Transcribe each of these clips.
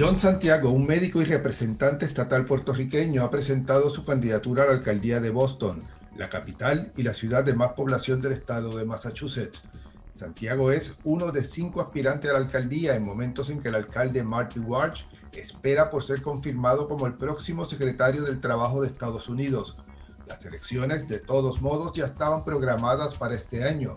John Santiago, un médico y representante estatal puertorriqueño, ha presentado su candidatura a la alcaldía de Boston, la capital y la ciudad de más población del estado de Massachusetts. Santiago es uno de cinco aspirantes a la alcaldía en momentos en que el alcalde Marty Walsh espera por ser confirmado como el próximo secretario del Trabajo de Estados Unidos. Las elecciones, de todos modos, ya estaban programadas para este año.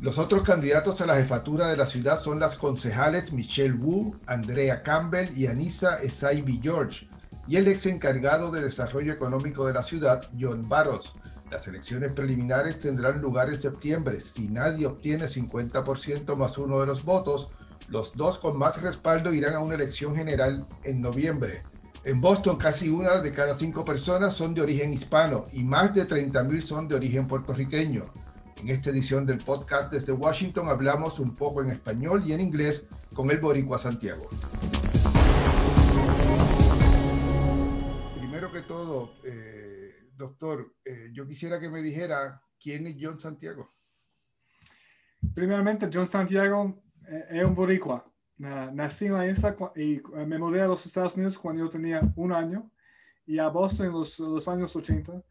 Los otros candidatos a la jefatura de la ciudad son las concejales Michelle Wu, Andrea Campbell y Anissa Esaibi George, y el ex encargado de desarrollo económico de la ciudad, John Barros. Las elecciones preliminares tendrán lugar en septiembre. Si nadie obtiene 50% más uno de los votos, los dos con más respaldo irán a una elección general en noviembre. En Boston, casi una de cada cinco personas son de origen hispano y más de 30.000 son de origen puertorriqueño. En esta edición del podcast desde Washington hablamos un poco en español y en inglés con el Boricua Santiago. Primero que todo, eh, doctor, eh, yo quisiera que me dijera quién es John Santiago. Primeramente, John Santiago eh, es un boricua. nací en la isla y eh, me mudé a los Estados Unidos cuando yo tenía un año y a Boston en los, los años 80.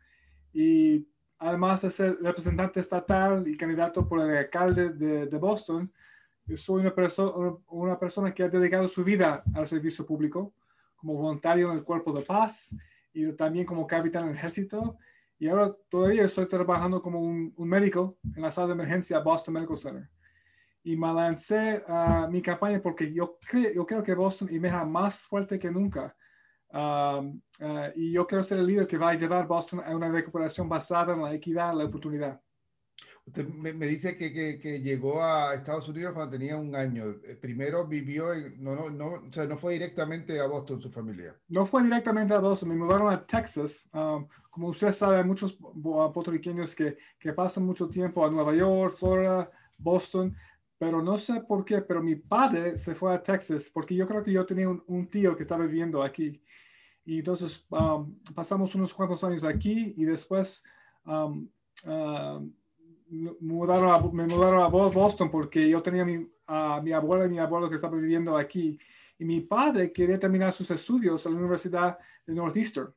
Y además de ser representante estatal y candidato por el alcalde de, de Boston, yo soy una, persona una persona que ha dedicado su vida al servicio público como voluntario en el Cuerpo de Paz y también como capitán en el ejército. Y ahora todavía estoy trabajando como un, un médico en la sala de emergencia Boston Medical Center y me lancé a mi campaña porque yo, creo, yo creo que Boston emerja más fuerte que nunca. Um, uh, y yo quiero ser el líder que va a llevar Boston a una recuperación basada en la equidad, la oportunidad. Usted me, me dice que, que, que, llegó a Estados Unidos cuando tenía un año. Eh, primero vivió en, no, no, no, o sea, no fue directamente a Boston su familia. No fue directamente a Boston, me mudaron a Texas. Um, como usted sabe, hay muchos puertorriqueños que, que pasan mucho tiempo a Nueva York, Florida, Boston pero no sé por qué, pero mi padre se fue a Texas porque yo creo que yo tenía un, tío que estaba viviendo aquí. Y entonces um, pasamos unos cuantos años aquí y después um, uh, mudaron a, me mudaron a Boston porque yo tenía mi, a mi abuela y mi abuelo que estaban viviendo aquí. Y mi padre quería terminar sus estudios en la Universidad de Northeastern.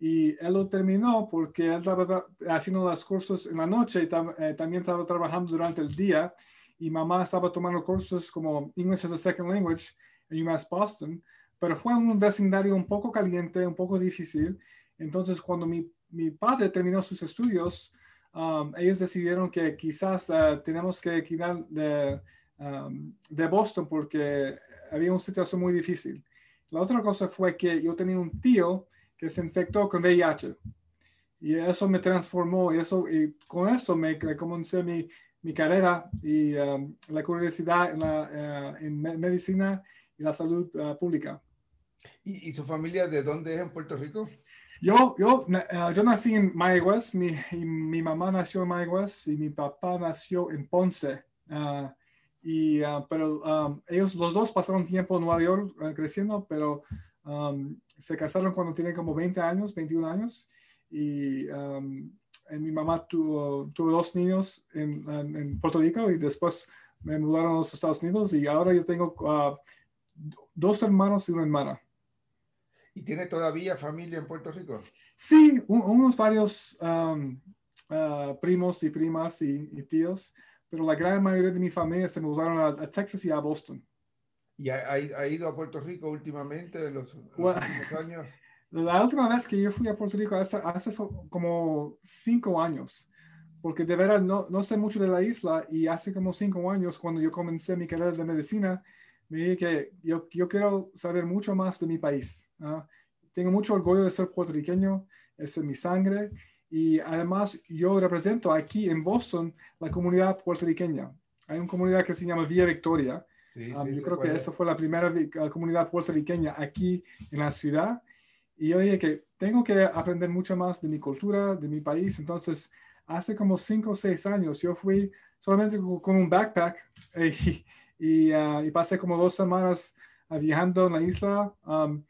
Y él lo terminó porque él estaba haciendo los cursos en la noche y eh, también estaba trabajando durante el día y mamá estaba tomando cursos como English as a Second Language en UMass Boston, pero fue un vecindario un poco caliente, un poco difícil. Entonces, cuando mi, mi padre terminó sus estudios, um, ellos decidieron que quizás uh, tenemos que quitar de, um, de Boston porque había una situación muy difícil. La otra cosa fue que yo tenía un tío que se infectó con VIH. Y eso me transformó y, eso, y con eso me comencé mi, mi carrera y um, la curiosidad en, la, uh, en medicina y la salud uh, pública. ¿Y, ¿Y, su familia de dónde es en Puerto Rico? Yo, yo, uh, yo nací en Mayagüez, mi, mi mamá nació en Mayagüez y mi papá nació en Ponce. y, pero um, ellos los dos pasaron tiempo en Nueva York creciendo, pero um, se casaron cuando tenían como 20 años, 21 años. Y mi mamá tuvo, tuvo dos niños en, en, Puerto Rico y después me mudaron a los Estados Unidos y ahora yo tengo uh, dos hermanos y una hermana. ¿Y tiene todavía familia en Puerto Rico? Sí, unos varios um, uh, primos y primas y, y, tíos, pero la gran mayoría de mi familia se mudaron a, a Texas y a Boston. ¿Y ha, ha, ido a Puerto Rico últimamente en los, well, últimos años? La última vez que yo fui a Puerto Rico hace, hace como cinco años, porque de verdad no, no, sé mucho de la isla y hace como cinco años cuando yo comencé mi carrera de medicina, me dije que yo, yo quiero saber mucho más de mi país. ¿no? Tengo mucho orgullo de ser puertorriqueño, es mi sangre y además yo represento aquí en Boston la comunidad puertorriqueña. Hay una comunidad que se llama Vía Victoria. Sí, um, sí, yo creo que esta fue la primera comunidad puertorriqueña aquí en la ciudad y dije que tengo que aprender mucho más de mi cultura, de mi país. Entonces, hace como cinco o seis años, yo fui solamente con un backpack y, uh, y pasé como dos semanas uh, viajando en la isla um,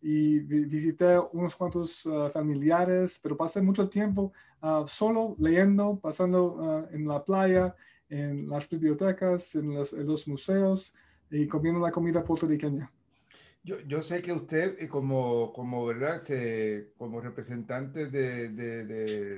y visité unos cuantos uh, familiares, pero pasé mucho tiempo solo leyendo, pasando en la playa, en las bibliotecas, en los, en los museos y comiendo la comida puertorriqueña. Yo, yo, sé que usted, eh, como, como, ¿verdad? Este, como representante de, de,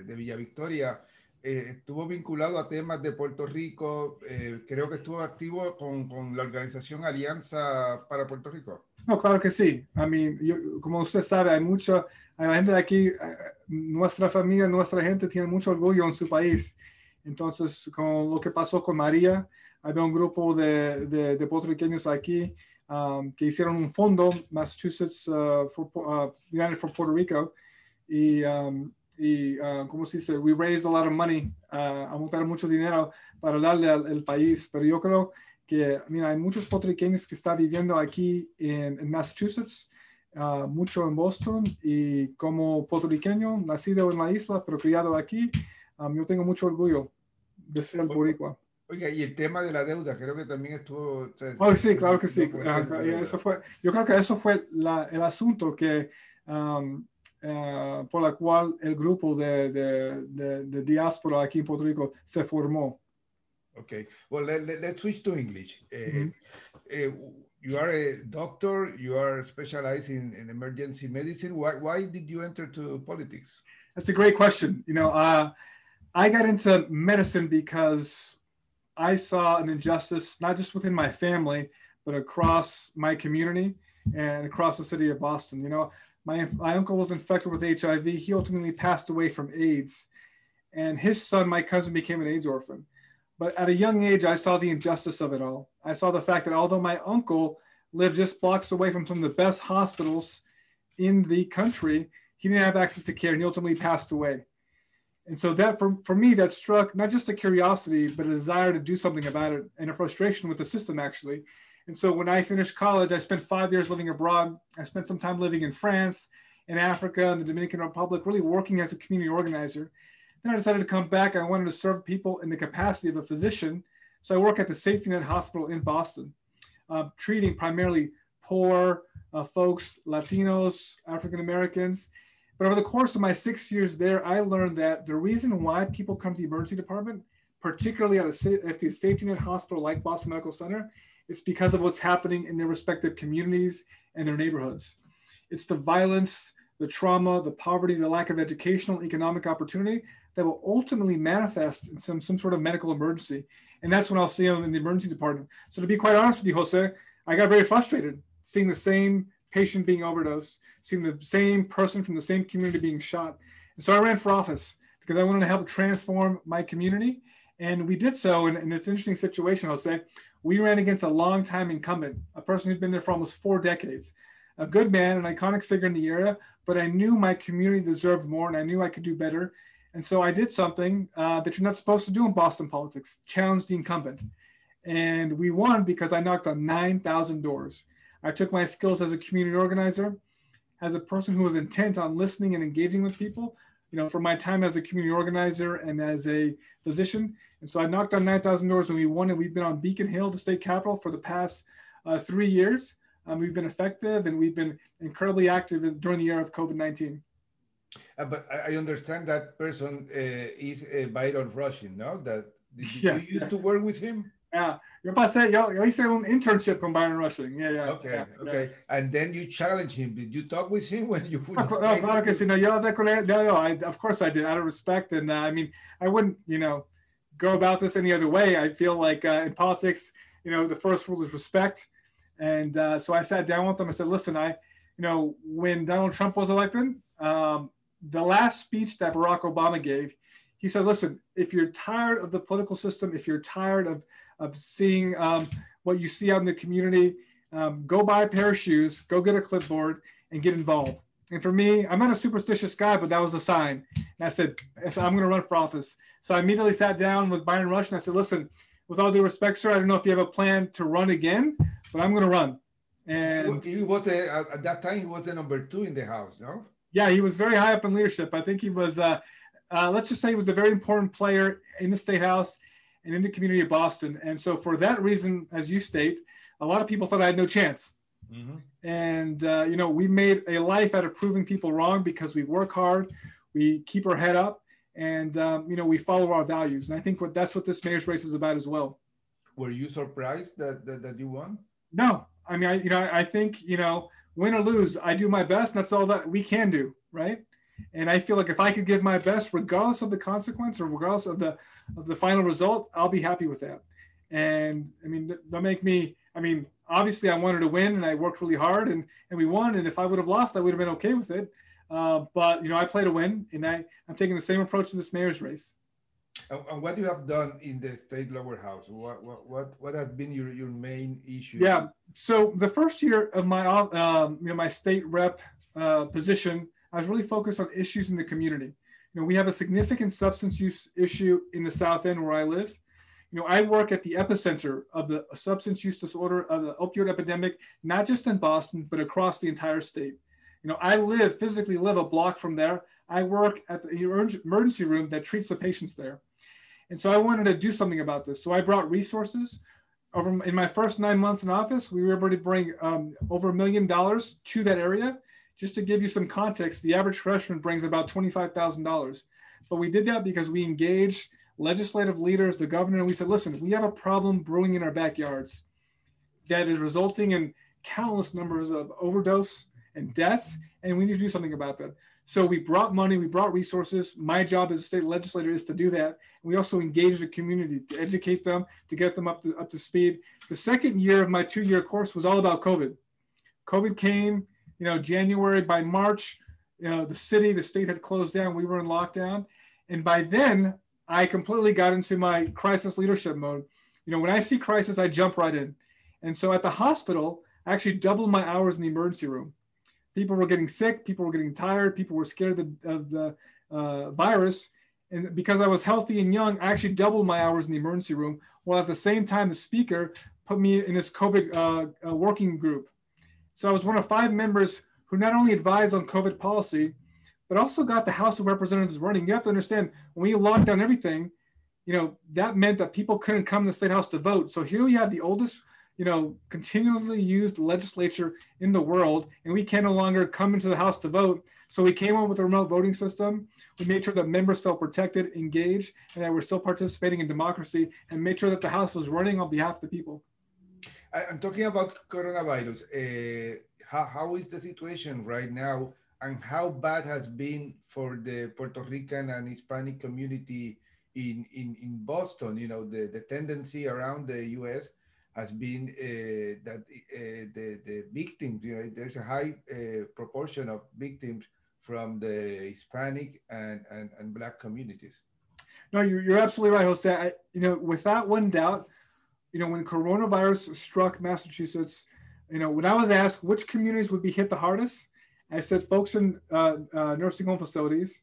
de, Villa Victoria, eh, estuvo vinculado a temas de Puerto Rico. Eh, creo que estuvo activo con, con, la organización Alianza para Puerto Rico. No, claro que sí. A mí, yo, como usted sabe, hay mucha, hay gente aquí, nuestra familia, nuestra gente tiene mucho orgullo en su país. Entonces, con lo que pasó con María, había un grupo de, de puertorriqueños aquí um, que hicieron un fondo, Massachusetts uh, for, uh, United for Puerto Rico, y, um, y uh, ¿cómo se dice? We raised a lot of money, uh, a montar mucho dinero para darle al, al, país, pero yo creo que, mira, hay muchos puertorriqueños que están viviendo aquí en, en Massachusetts, uh, mucho en Boston, y como puertorriqueño, nacido en la isla, pero criado aquí, um, yo tengo mucho orgullo de ser boricua. Oiga, y el tema de la deuda, creo que también estuvo. O sea, oh, sí, claro que sí. eso fue, yo creo que eso fue la, el asunto que, um, uh, por la cual el grupo de, de, de, de, diáspora aquí en Puerto Rico se formó. Okay, well, let, let, let's switch to English. Mm -hmm. you are a doctor, you are specialized in, in emergency medicine. Why, why did you enter to politics? That's a great question. You know, uh, I got into medicine because I saw an injustice, not just within my family, but across my community and across the city of Boston. You know, my, my uncle was infected with HIV. He ultimately passed away from AIDS. And his son, my cousin, became an AIDS orphan. But at a young age, I saw the injustice of it all. I saw the fact that although my uncle lived just blocks away from some of the best hospitals in the country, he didn't have access to care and he ultimately passed away. And so that for, for me, that struck not just a curiosity, but a desire to do something about it and a frustration with the system actually. And so when I finished college, I spent five years living abroad. I spent some time living in France, in Africa, in the Dominican Republic, really working as a community organizer. Then I decided to come back. I wanted to serve people in the capacity of a physician. So I work at the Safety Net Hospital in Boston, uh, treating primarily poor uh, folks, Latinos, African Americans, but over the course of my six years there, I learned that the reason why people come to the emergency department, particularly at, a, at the safety net hospital like Boston Medical Center, it's because of what's happening in their respective communities and their neighborhoods. It's the violence, the trauma, the poverty, the lack of educational, economic opportunity that will ultimately manifest in some, some sort of medical emergency. And that's when I'll see them in the emergency department. So to be quite honest with you, Jose, I got very frustrated seeing the same patient being overdosed, seeing the same person from the same community being shot. And so I ran for office because I wanted to help transform my community. And we did so in, in this interesting situation, I'll say. We ran against a longtime incumbent, a person who'd been there for almost four decades, a good man, an iconic figure in the area, but I knew my community deserved more and I knew I could do better. And so I did something uh, that you're not supposed to do in Boston politics, challenge the incumbent. And we won because I knocked on 9,000 doors. I took my skills as a community organizer, as a person who was intent on listening and engaging with people, you know, from my time as a community organizer and as a physician. And so I knocked on 9,000 doors and we won and we've been on Beacon Hill, the state capital, for the past uh, three years. Um, we've been effective and we've been incredibly active during the year of COVID-19. Uh, but I understand that person uh, is uh, Byron Rushing, no? That did yes, you used yeah. to work with him? Yeah, yo pasé, yo, yo hice un internship con Byron Rushing. Yeah, yeah. Okay, yeah, okay. Yeah. And then you challenge him. Did you talk with him when you? No, no, claro que sí. No, yo hablé con él. No, no, I, of course I did, out of respect. And uh, I mean, I wouldn't, you know, go about this any other way. I feel like uh, in politics, you know, the first rule is respect. And uh, so I sat down with them. I said, listen, I, you know, when Donald Trump was elected, um, the last speech that Barack Obama gave, he said, listen, if you're tired of the political system, if you're tired of of seeing um, what you see out in the community. Um, go buy a pair of shoes, go get a clipboard, and get involved. And for me, I'm not a superstitious guy, but that was a sign. And I said, I said I'm going to run for office. So I immediately sat down with Byron Rush and I said, listen, with all due respect, sir, I don't know if you have a plan to run again, but I'm going to run. And he was a, at that time he was the number two in the house, no? Yeah, he was very high up in leadership. I think he was. Uh, uh, let's just say he was a very important player in the state house and in the community of Boston. And so, for that reason, as you state, a lot of people thought I had no chance. Mm-hmm. And, uh, you know, we made a life out of proving people wrong because we work hard, we keep our head up, and, um, you know, we follow our values. And I think what that's what this mayor's race is about as well. Were you surprised that, that, that you won? No. I mean, I, you know, I think, you know, win or lose, I do my best. that's all that we can do, right? And I feel like if I could give my best, regardless of the consequence or regardless of the of the final result, I'll be happy with that. And I mean, that make me. I mean, obviously, I wanted to win, and I worked really hard, and and we won. And if I would have lost, I would have been okay with it. Uh, but you know, I play to win, and I I'm taking the same approach to this mayor's race. And what you have done in the state lower house? What what what, what has been your, your main issue? Yeah. So the first year of my um, you know my state rep uh, position, I was really focused on issues in the community. You know, we have a significant substance use issue in the South End where I live. You know, I work at the epicenter of the substance use disorder of the opioid epidemic, not just in Boston, but across the entire state. You know, I live physically live a block from there. I work at the emergency room that treats the patients there. And so I wanted to do something about this. So I brought resources. Over in my first nine months in office, we were able to bring um, over a million dollars to that area. Just to give you some context, the average freshman brings about $25,000. But we did that because we engaged legislative leaders, the governor, and we said, listen, we have a problem brewing in our backyards that is resulting in countless numbers of overdose and deaths, and we need to do something about that. So we brought money, we brought resources. My job as a state legislator is to do that. We also engage the community to educate them, to get them up to, up to speed. The second year of my two-year course was all about COVID. COVID came, you know, January, by March, you know, the city, the state had closed down. We were in lockdown. And by then, I completely got into my crisis leadership mode. You know, when I see crisis, I jump right in. And so at the hospital, I actually doubled my hours in the emergency room people were getting sick, people were getting tired, people were scared of the, of the uh, virus. And because I was healthy and young, I actually doubled my hours in the emergency room, while at the same time, the speaker put me in this COVID uh, uh, working group. So I was one of five members who not only advised on COVID policy, but also got the House of Representatives running. You have to understand when we locked down everything, you know, that meant that people couldn't come to the state house to vote. So here we have the oldest you know, continuously used legislature in the world, and we can no longer come into the House to vote. So we came up with a remote voting system. We made sure that members felt protected, engaged, and that we're still participating in democracy, and made sure that the House was running on behalf of the people. I'm talking about coronavirus. Uh, how, how is the situation right now, and how bad has been for the Puerto Rican and Hispanic community in, in, in Boston? You know, the, the tendency around the U.S has been uh, that uh, the, the victims, you know, there's a high uh, proportion of victims from the Hispanic and, and, and Black communities. No, you're, you're absolutely right, Jose. I, you know, without one doubt, you know, when coronavirus struck Massachusetts, you know, when I was asked which communities would be hit the hardest, I said folks in uh, uh, nursing home facilities.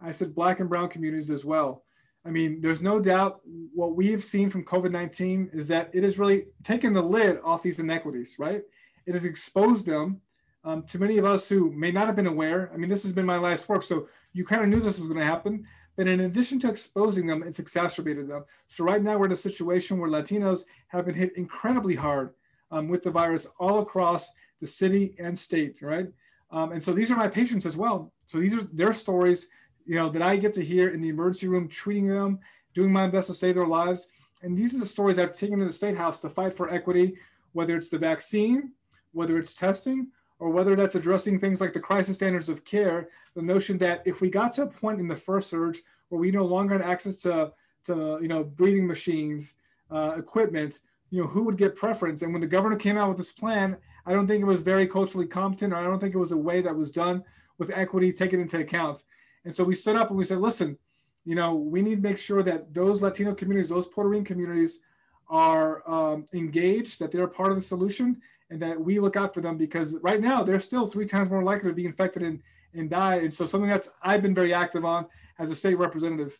I said black and brown communities as well. I mean, there's no doubt what we've seen from COVID 19 is that it has really taken the lid off these inequities, right? It has exposed them um, to many of us who may not have been aware. I mean, this has been my last work, so you kind of knew this was going to happen. But in addition to exposing them, it's exacerbated them. So right now we're in a situation where Latinos have been hit incredibly hard um, with the virus all across the city and state, right? Um, and so these are my patients as well. So these are their stories you know, that I get to hear in the emergency room, treating them, doing my best to save their lives. And these are the stories I've taken to the State House to fight for equity, whether it's the vaccine, whether it's testing, or whether that's addressing things like the crisis standards of care. The notion that if we got to a point in the first surge where we no longer had access to, to you know, breathing machines, uh, equipment, you know, who would get preference? And when the governor came out with this plan, I don't think it was very culturally competent, or I don't think it was a way that was done with equity taken into account. And so we stood up and we said, listen, you know, we need to make sure that those Latino communities, those Puerto Rican communities are um, engaged, that they're part of the solution, and that we look out for them because right now they're still three times more likely to be infected and, and die. And so something that's I've been very active on as a state representative.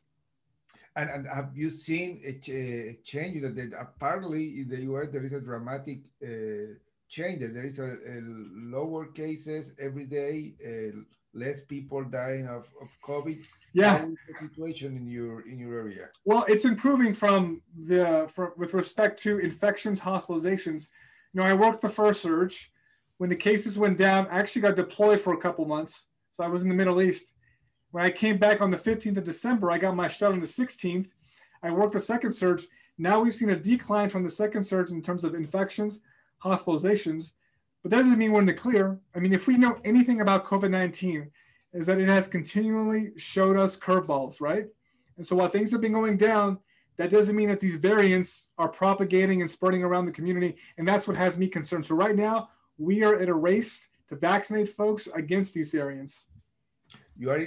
And, and have you seen a, a change? You know, that apparently in the US there is a dramatic uh, change. There is a, a lower cases every day. Uh, less people dying of, of COVID. Yeah. The situation in your in your area? Well, it's improving from the for, with respect to infections, hospitalizations. You know, I worked the first surge. When the cases went down, I actually got deployed for a couple months. So I was in the Middle East. When I came back on the 15th of December, I got my shot on the 16th. I worked the second surge. Now we've seen a decline from the second surge in terms of infections, hospitalizations. But that doesn't mean we're in the clear. I mean, if we know anything about COVID 19, is that it has continually showed us curveballs, right? And so while things have been going down, that doesn't mean that these variants are propagating and spreading around the community. And that's what has me concerned. So right now, we are at a race to vaccinate folks against these variants. You are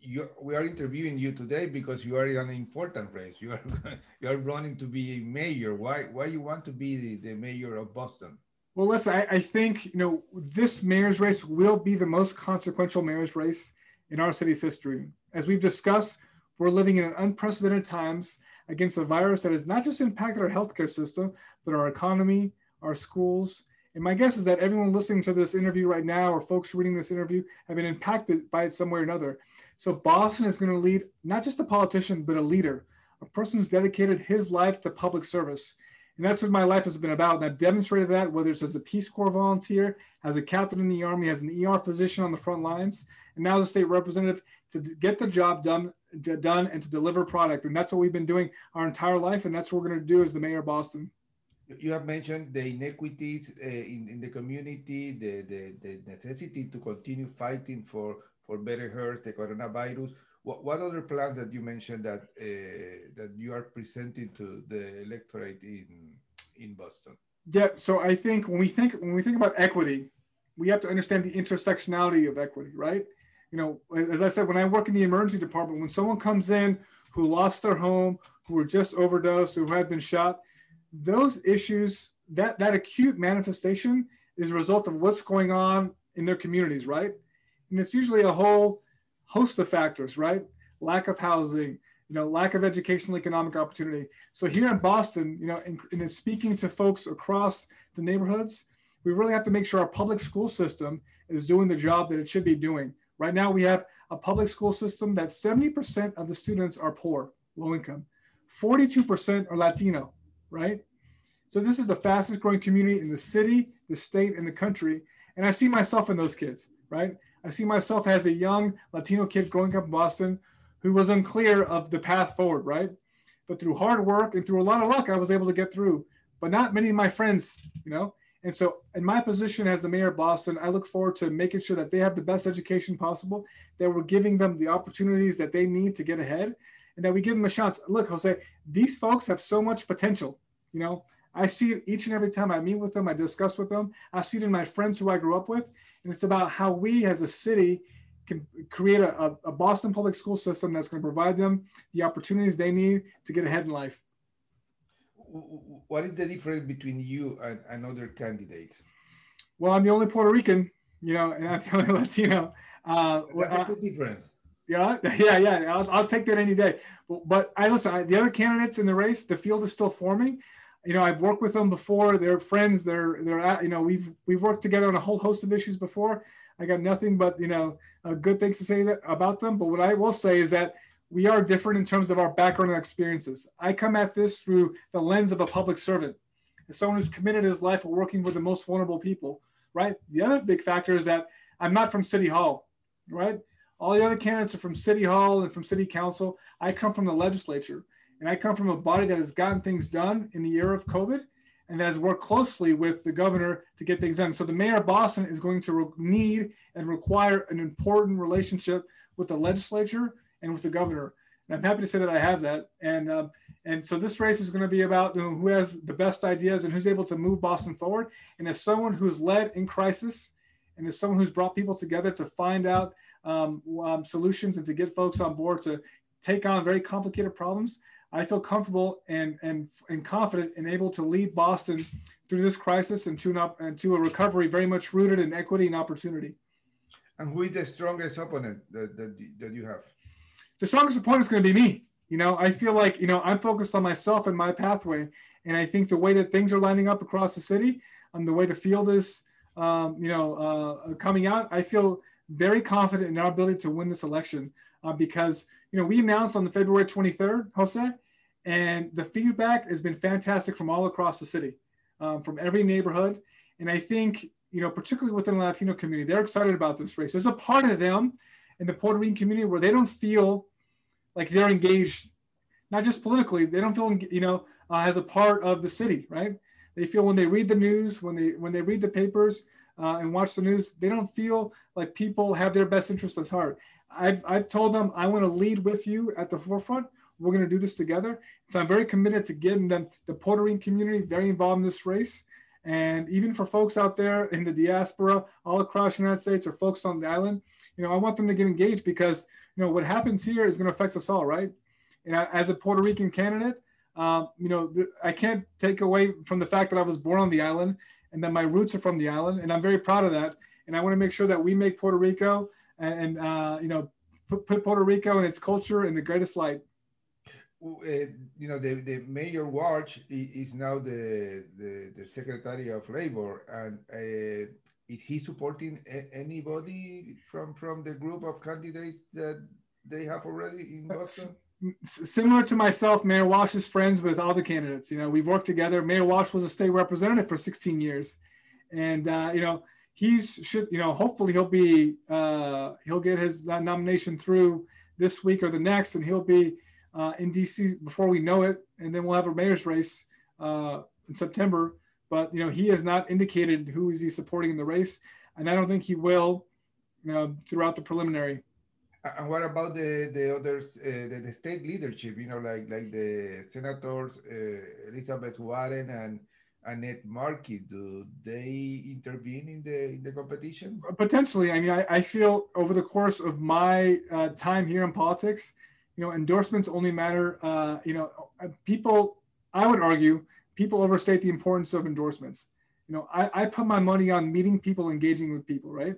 you, we are interviewing you today because you are in an important race. You are you are running to be mayor. Why why you want to be the, the mayor of Boston? Well, listen, I, I, think you know this mayor's race will be the most consequential mayor's race in our city's history. As we've discussed, we're living in unprecedented times against a virus that has not just impacted our healthcare system, but our economy, our schools. And my guess is that everyone listening to this interview right now, or folks reading this interview, have been impacted by it some way or another. So Boston is going to lead not just a politician, but a leader, a person who's dedicated his life to public service. And that's what my life has been about. And I've demonstrated that, whether it's as a Peace Corps volunteer, as a captain in the Army, as an ER physician on the front lines, and now as a state representative to get the job done, done and to deliver product. And that's what we've been doing our entire life. And that's what we're going to do as the mayor of Boston. You have mentioned the inequities uh, in, in the community, the, the, the necessity to continue fighting for for better health, the coronavirus. What, what other plans that you mentioned that uh, that you are presenting to the electorate in in Boston? Yeah, so I think when we think when we think about equity, we have to understand the intersectionality of equity, right? You know, as I said, when I work in the emergency department, when someone comes in who lost their home, who were just overdosed, who had been shot, those issues, that that acute manifestation is a result of what's going on in their communities, right? And it's usually a whole host of factors, right? Lack of housing, you know, lack of educational economic opportunity. So here in Boston, you know, in, in speaking to folks across the neighborhoods, we really have to make sure our public school system is doing the job that it should be doing. Right now, we have a public school system that 70% of the students are poor, low income, 42% are Latino, right? So this is the fastest growing community in the city, the state, and the country. And I see myself in those kids, right? I see myself as a young Latino kid growing up in Boston who was unclear of the path forward, right? But through hard work and through a lot of luck, I was able to get through. But not many of my friends, you know. And so, in my position as the mayor of Boston, I look forward to making sure that they have the best education possible, that we're giving them the opportunities that they need to get ahead, and that we give them a chance. Look, Jose, these folks have so much potential. You know, I see it each and every time I meet with them, I discuss with them. I see it in my friends who I grew up with. And it's about how we as a city can create a, a Boston public school system that's going to provide them the opportunities they need to get ahead in life. What is the difference between you and, and other candidates? Well, I'm the only Puerto Rican, you know, and I'm the only Latino. Uh, That's a good difference. Yeah, yeah, yeah. I'll, I'll take that any day. But, but I listen. I, the other candidates in the race, the field is still forming you know, I've worked with them before. They're friends. They're they're at, you know we've we've worked together on a whole host of issues before. I got nothing but you know uh, good things to say that, about them. But what I will say is that we are different in terms of our background and experiences. I come at this through the lens of a public servant, someone who's committed his life to working with the most vulnerable people. Right. The other big factor is that I'm not from City Hall. Right. All the other candidates are from City Hall and from City Council. I come from the legislature. And I come from a body that has gotten things done in the era of COVID and that has worked closely with the governor to get things done. So the mayor of Boston is going to need and require an important relationship with the legislature and with the governor. And I'm happy to say that I have that. And um, and so this race is going to be about you know, who has the best ideas and who's able to move Boston forward. And as someone who's led in crisis, and as someone who's brought people together to find out um, um, solutions and to get folks on board to take on very complicated problems, I feel comfortable and, and, and confident and able to lead Boston through this crisis and to, up, and to a recovery very much rooted in equity and opportunity. And who is the strongest opponent that, that, that you have? The strongest opponent is going to be me. You know, I feel like, you know, I'm focused on myself and my pathway. And I think the way that things are lining up across the city, and um, the way the field is, um, you know, uh, coming out, I feel very confident in our ability to win this election uh, because, you know, we announced on the February 23rd, Jose, and the feedback has been fantastic from all across the city, um, from every neighborhood. And I think, you know, particularly within the Latino community, they're excited about this race. There's a part of them in the Puerto Rican community where they don't feel like they're engaged, not just politically, they don't feel, you know, uh, as a part of the city, right? They feel when they read the news, when they when they read the papers, uh, and watch the news, they don't feel like people have their best interest at heart. I've, I've told them I want to lead with you at the forefront. We're going to do this together. So I'm very committed to getting them, the Puerto Rican community very involved in this race. And even for folks out there in the diaspora, all across the United States or folks on the island, you know, I want them to get engaged because, you know, what happens here is going to affect us all, right? And as a Puerto Rican candidate, um, you know, I can't take away from the fact that I was born on the island and that my roots are from the island, and I'm very proud of that. And I want to make sure that we make Puerto Rico and, and uh, you know put, put, Puerto Rico and its culture in the greatest light. Uh, you know, the, the mayor Walsh is now the, the, the secretary of labor, and uh, is he supporting anybody from from the group of candidates that they have already in Boston? similar to myself, Mayor Walsh is friends with all the candidates. You know, we've worked together. Mayor Walsh was a state representative for 16 years, and uh, you know, he's should you know, hopefully he'll be uh, he'll get his nomination through this week or the next, and he'll be uh, in DC before we know it, and then we'll have a mayor's race uh, in September. But you know, he has not indicated who is he supporting in the race, and I don't think he will you know, throughout the preliminary. And what about the the others, uh, the, the, state leadership? You know, like like the senators uh, Elizabeth Warren and Ed Markey. Do they intervene in the in the competition? Potentially. I mean, I, I feel over the course of my uh, time here in politics, you know, endorsements only matter. Uh, you know, uh, people. I would argue people overstate the importance of endorsements. You know, I, I put my money on meeting people, engaging with people. Right.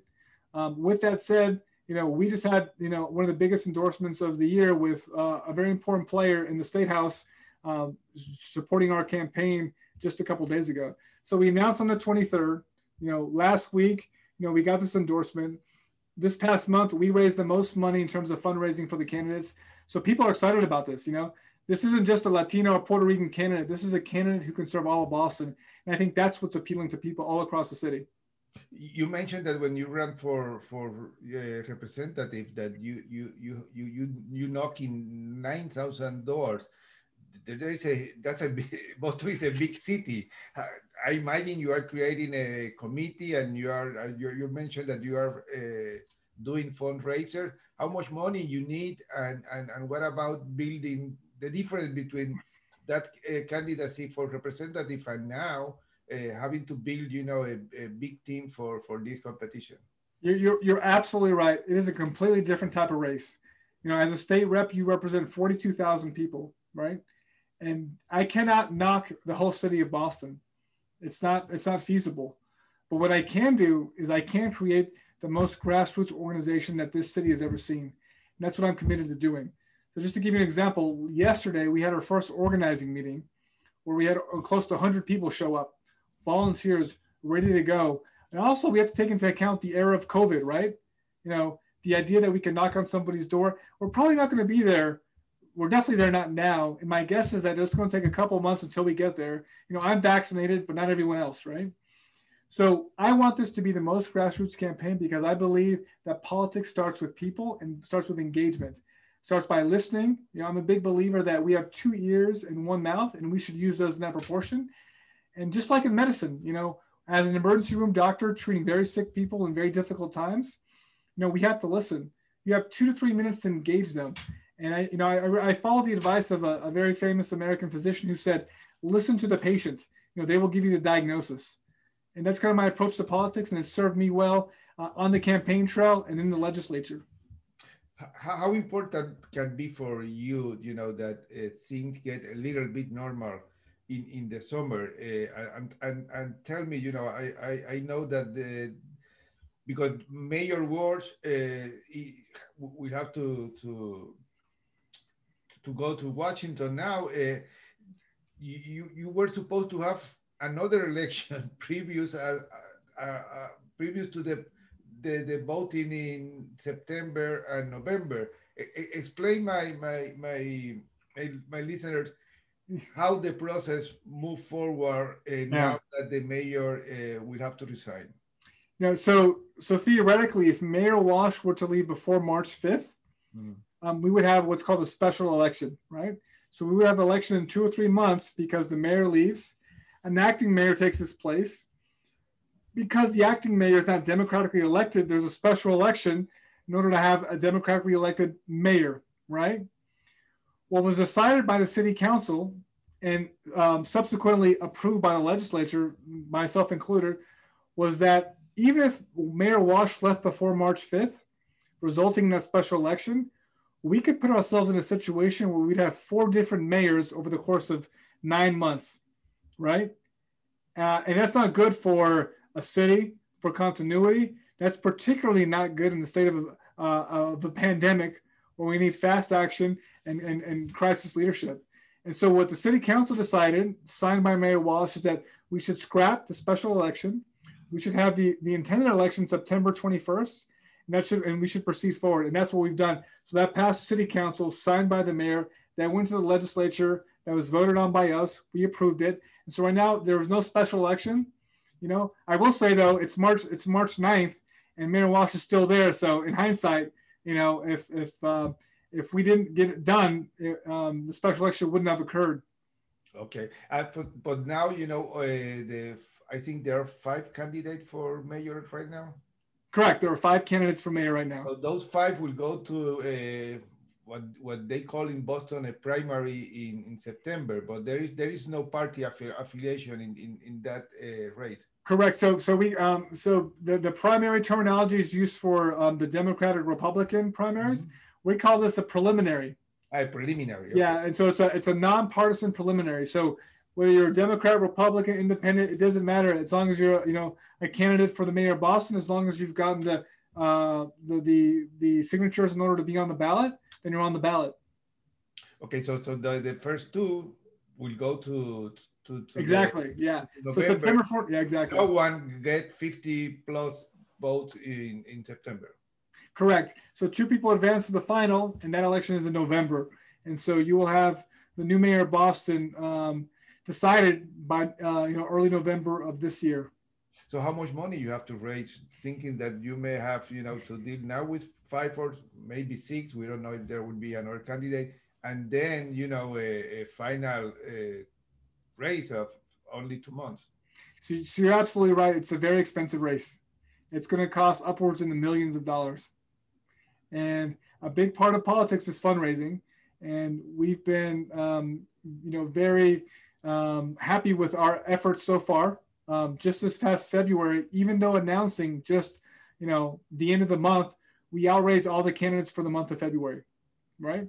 Um, with that said you know, we just had, you know, one of the biggest endorsements of the year with uh, a very important player in the state house um, supporting our campaign just a couple days ago. So we announced on the 23rd, you know, last week, you know, we got this endorsement. This past month, we raised the most money in terms of fundraising for the candidates. So people are excited about this, you know. This isn't just a Latino or Puerto Rican candidate. This is a candidate who can serve all of Boston. And I think that's what's appealing to people all across the city you mentioned that when you run for for uh, representative that you you you you you you knock in 9000 doors there is a that's a Boston is a big city. I imagine you are creating a committee, and you are uh, you, you mentioned that you are uh, doing fundraiser. How much money you need, and and and what about building the difference between that uh, candidacy for representative and now uh, having to build, you know, a, a, big team for for this competition. You're, you're you're absolutely right. It is a completely different type of race. You know, as a state rep, you represent forty two thousand people, right? And I cannot knock the whole city of Boston. It's not it's not feasible. But what I can do is I can create the most grassroots organization that this city has ever seen. And that's what I'm committed to doing. So just to give you an example, yesterday we had our first organizing meeting where we had close to 100 people show up volunteers ready to go. And also, we have to take into account the era of COVID, right? You know, the idea that we can knock on somebody's door. We're probably not going to be there. We're definitely there not now. And my guess is that it's going to take a couple months until we get there. You know, I'm vaccinated, but not everyone else, right? So I want this to be the most grassroots campaign because I believe that politics starts with people and starts with engagement. Starts by listening. You know, I'm a big believer that we have two ears and one mouth, and we should use those in that proportion. And just like in medicine, you know, as an emergency room doctor treating very sick people in very difficult times, you know, we have to listen. You have two to three minutes to engage them. And I, you know, I, I follow the advice of a, a very famous American physician who said, listen to the patient. You know, they will give you the diagnosis. And that's kind of my approach to politics, and it served me well uh, on the campaign trail and in the legislature. How important can be for you, you know, that uh, things get a little bit normal in in the summer? Uh, and, and and tell me you know i i, I know that the because mayor Walsh uh, we have to to to go to washington now uh, you you were supposed to have another election previous uh, uh, uh, previous to the, the the voting in september and november explain my my my my, my listeners how the process move forward uh, yeah. now that the mayor uh, will have to resign. Yeah, so so theoretically, if Mayor Walsh were to leave before March 5th, mm. um, we would have what's called a special election, right? So we would have election in two or three months because the mayor leaves, an acting mayor takes his place. Because the acting mayor is not democratically elected, there's a special election in order to have a democratically elected mayor, right? What was decided by the city council and um, subsequently approved by the legislature, myself included, was that even if Mayor Walsh left before March 5th, resulting in that special election, we could put ourselves in a situation where we'd have four different mayors over the course of nine months, right? Uh, and that's not good for a city for continuity. That's particularly not good in the state of, uh, of a pandemic where we need fast action and, and, and crisis leadership. And so, what the city council decided, signed by Mayor Walsh, is that we should scrap the special election. We should have the, the intended election September 21st, and that should and we should proceed forward. And that's what we've done. So that passed city council, signed by the mayor, that went to the legislature, that was voted on by us. We approved it. And so right now there was no special election. You know, I will say though, it's March, it's March 9th and Mayor Walsh is still there. So in hindsight, you know, if if uh, if we didn't get it done, it, um, the special election wouldn't have occurred. Okay, uh, but but now you know uh, the I think there are five candidates for mayor right now. Correct. There are five candidates for mayor right now. So those five will go to uh, what what they call in Boston a primary in, in September, but there is there is no party affi affiliation in in, in that uh, race. Correct. So so we um, so the, the primary terminology is used for um, the Democratic Republican primaries. Mm -hmm. We call this a preliminary. A preliminary. Okay. Yeah, and so it's a it's a nonpartisan preliminary. So whether you're a Democrat, Republican, Independent, it doesn't matter as long as you're you know a candidate for the mayor of Boston. As long as you've gotten the uh, the, the the signatures in order to be on the ballot, then you're on the ballot. Okay, so so the, the first two will go to to, to exactly yeah. November. So September 4th, yeah, exactly. No one get 50 plus votes in in September. Correct. So two people advance to the final, and that election is in November. And so you will have the new mayor of Boston um, decided by uh, you know early November of this year. So how much money you have to raise, thinking that you may have you know to deal now with five or maybe six. We don't know if there would be another candidate, and then you know a, a final uh, race of only two months. So, so you're absolutely right. It's a very expensive race. It's going to cost upwards in the millions of dollars. And a big part of politics is fundraising. And we've been, um, you know, very um, happy with our efforts so far. Um, just this past February, even though announcing just, you know, the end of the month, we outraised all the candidates for the month of February, right?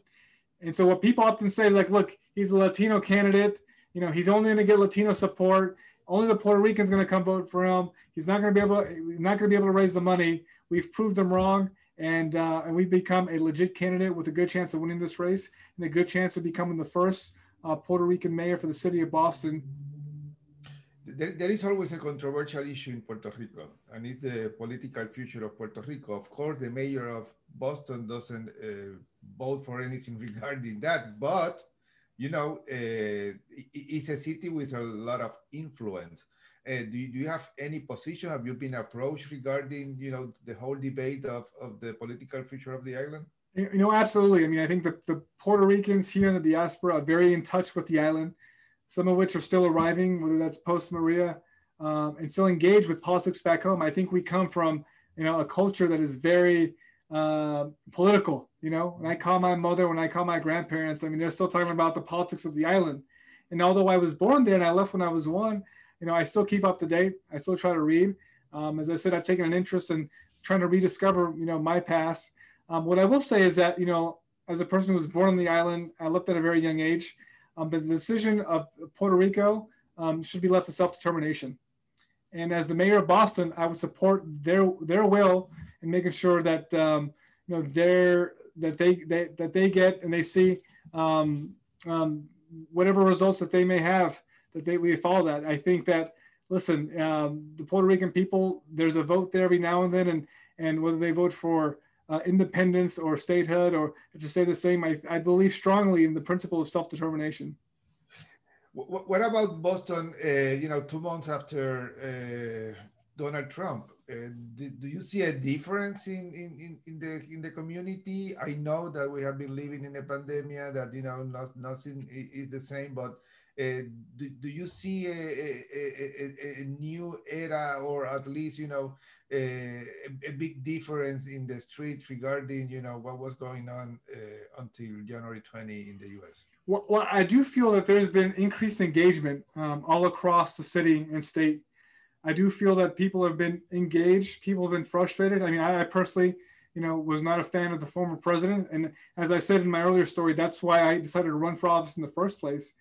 And so what people often say is like, look, he's a Latino candidate. You know, he's only going to get Latino support. Only the Puerto Ricans going to come vote for him. He's not going to be able. He's not going to be able to raise the money. We've proved them wrong and uh, and we've become a legit candidate with a good chance of winning this race and a good chance of becoming the first uh, Puerto Rican mayor for the city of Boston. There, there is always a controversial issue in Puerto Rico, and it's the political future of Puerto Rico. Of course, the mayor of Boston doesn't uh, vote for anything regarding that, but you know, uh, it's a city with a lot of influence. Uh, do, you, do you have any position? Have you been approached regarding, you know, the whole debate of, of the political future of the island? You know, absolutely. I mean, I think the, the Puerto Ricans here in the diaspora are very in touch with the island, some of which are still arriving, whether that's post Maria, um, and still engaged with politics back home. I think we come from, you know, a culture that is very uh, political. You know, when I call my mother, when I call my grandparents, I mean, they're still talking about the politics of the island. And although I was born there and I left when I was one, you know, I still keep up to date. I still try to read. Um, as I said, I've taken an interest in trying to rediscover, you know, my past. Um, what I will say is that, you know, as a person who was born on the island, I left at a very young age. Um, but the decision of Puerto Rico um, should be left to self-determination. And as the mayor of Boston, I would support their their will in making sure that um, you know their that they, they that they get and they see um, whatever results that they may have that they we follow that. I think that listen, um, the Puerto Rican people, there's a vote there every now and then, and and whether they vote for uh, independence or statehood or to say the same, I, I believe strongly in the principle of self determination. What about Boston? Uh, you know, two months after uh, Donald Trump, uh, do, do, you see a difference in, in, in, the in the community? I know that we have been living in a pandemic that you know not, nothing is the same, but Uh, do, do you see a, a, a, a, new era or at least, you know, a, a, big difference in the streets regarding, you know, what was going on uh, until January 20 in the US? Well, well, I do feel that there's been increased engagement um, all across the city and state. I do feel that people have been engaged. People have been frustrated. I mean, I, I personally, you know, was not a fan of the former president. And as I said in my earlier story, that's why I decided to run for office in the first place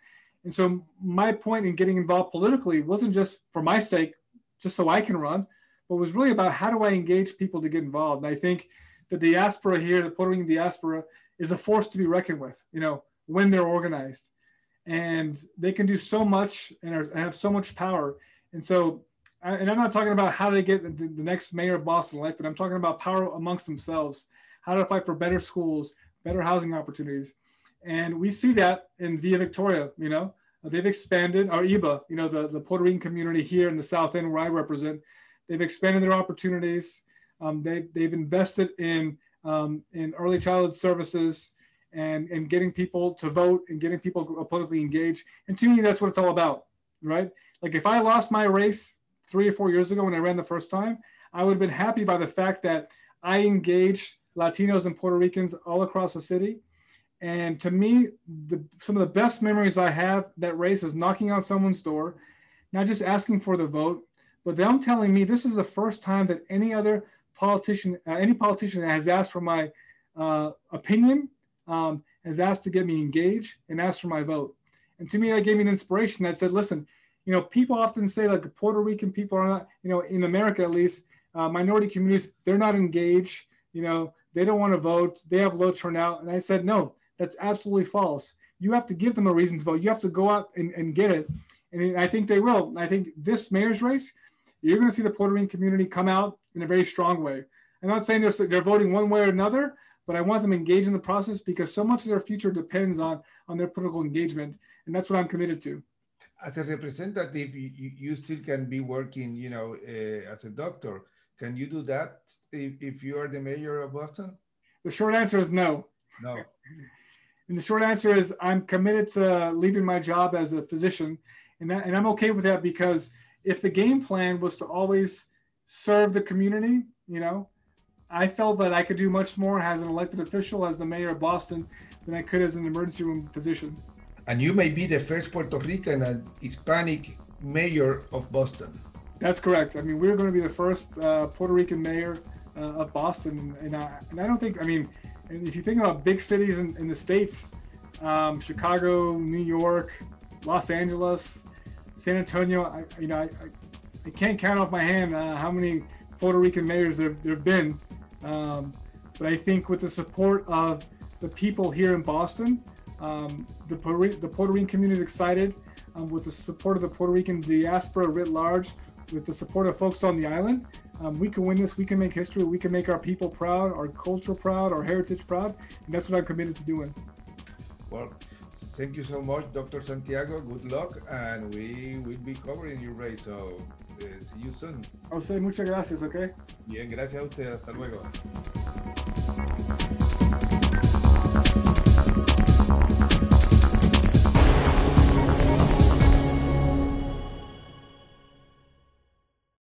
and so my point in getting involved politically wasn't just for my sake, just so I can run, but was really about how do I engage people to get involved. And I think the diaspora here, the Puerto Rican diaspora, is a force to be reckoned with, you know, when they're organized. And they can do so much and, are, and have so much power. And so, and I'm not talking about how they get the, the next mayor of Boston elected. I'm talking about power amongst themselves, how to fight for better schools, better housing opportunities. And we see that in Villa Victoria, you know, they've expanded, our IBA, you know, the, the Puerto Rican community here in the South End where I represent, they've expanded their opportunities. Um, they, they've invested in, um, in early childhood services and, and getting people to vote and getting people politically engaged. And to me, that's what it's all about, right? Like if I lost my race three or four years ago when I ran the first time, I would have been happy by the fact that I engaged Latinos and Puerto Ricans all across the city and to me, the, some of the best memories I have that race is knocking on someone's door, not just asking for the vote, but them telling me this is the first time that any other politician, uh, any politician that has asked for my uh, opinion, um, has asked to get me engaged and asked for my vote. And to me, that gave me an inspiration that said, listen, you know, people often say like Puerto Rican people are not, you know, in America at least, uh, minority communities, they're not engaged, you know, they don't want to vote, they have low turnout. And I said, no, that's absolutely false. You have to give them a reason to vote. You have to go out and, and get it. And I think they will. I think this mayor's race, you're going to see the Puerto Rican community come out in a very strong way. I'm not saying they're, they're voting one way or another, but I want them engaged in the process because so much of their future depends on, on their political engagement. And that's what I'm committed to. As a representative, you, you still can be working, you know, uh, as a doctor. Can you do that if, if you are the mayor of Boston? The short answer is no. No. And the short answer is I'm committed to leaving my job as a physician. And, that, and I'm okay with that because if the game plan was to always serve the community, you know, I felt that I could do much more as an elected official, as the mayor of Boston, than I could as an emergency room physician. And you may be the first Puerto Rican and Hispanic mayor of Boston. That's correct. I mean, we're going to be the first uh, Puerto Rican mayor uh, of Boston. And I, and I don't think, I mean, and if you think about big cities in, in the states, um, Chicago, New York, Los Angeles, San Antonio, I, you know, I, I, can't count off my hand uh, how many Puerto Rican mayors there, there have been. Um, but I think with the support of the people here in Boston, um, the, Puerto, the Puerto Rican community is excited. Um, with the support of the Puerto Rican diaspora writ large, with the support of folks on the island, um, we can win this. We can make history. We can make our people proud, our culture proud, our heritage proud, and that's what I'm committed to doing. Well, thank you so much, Dr. Santiago. Good luck, and we will be covering your race. So, uh, see you soon. Jose, muchas gracias. Okay. Bien, gracias a usted. Hasta luego.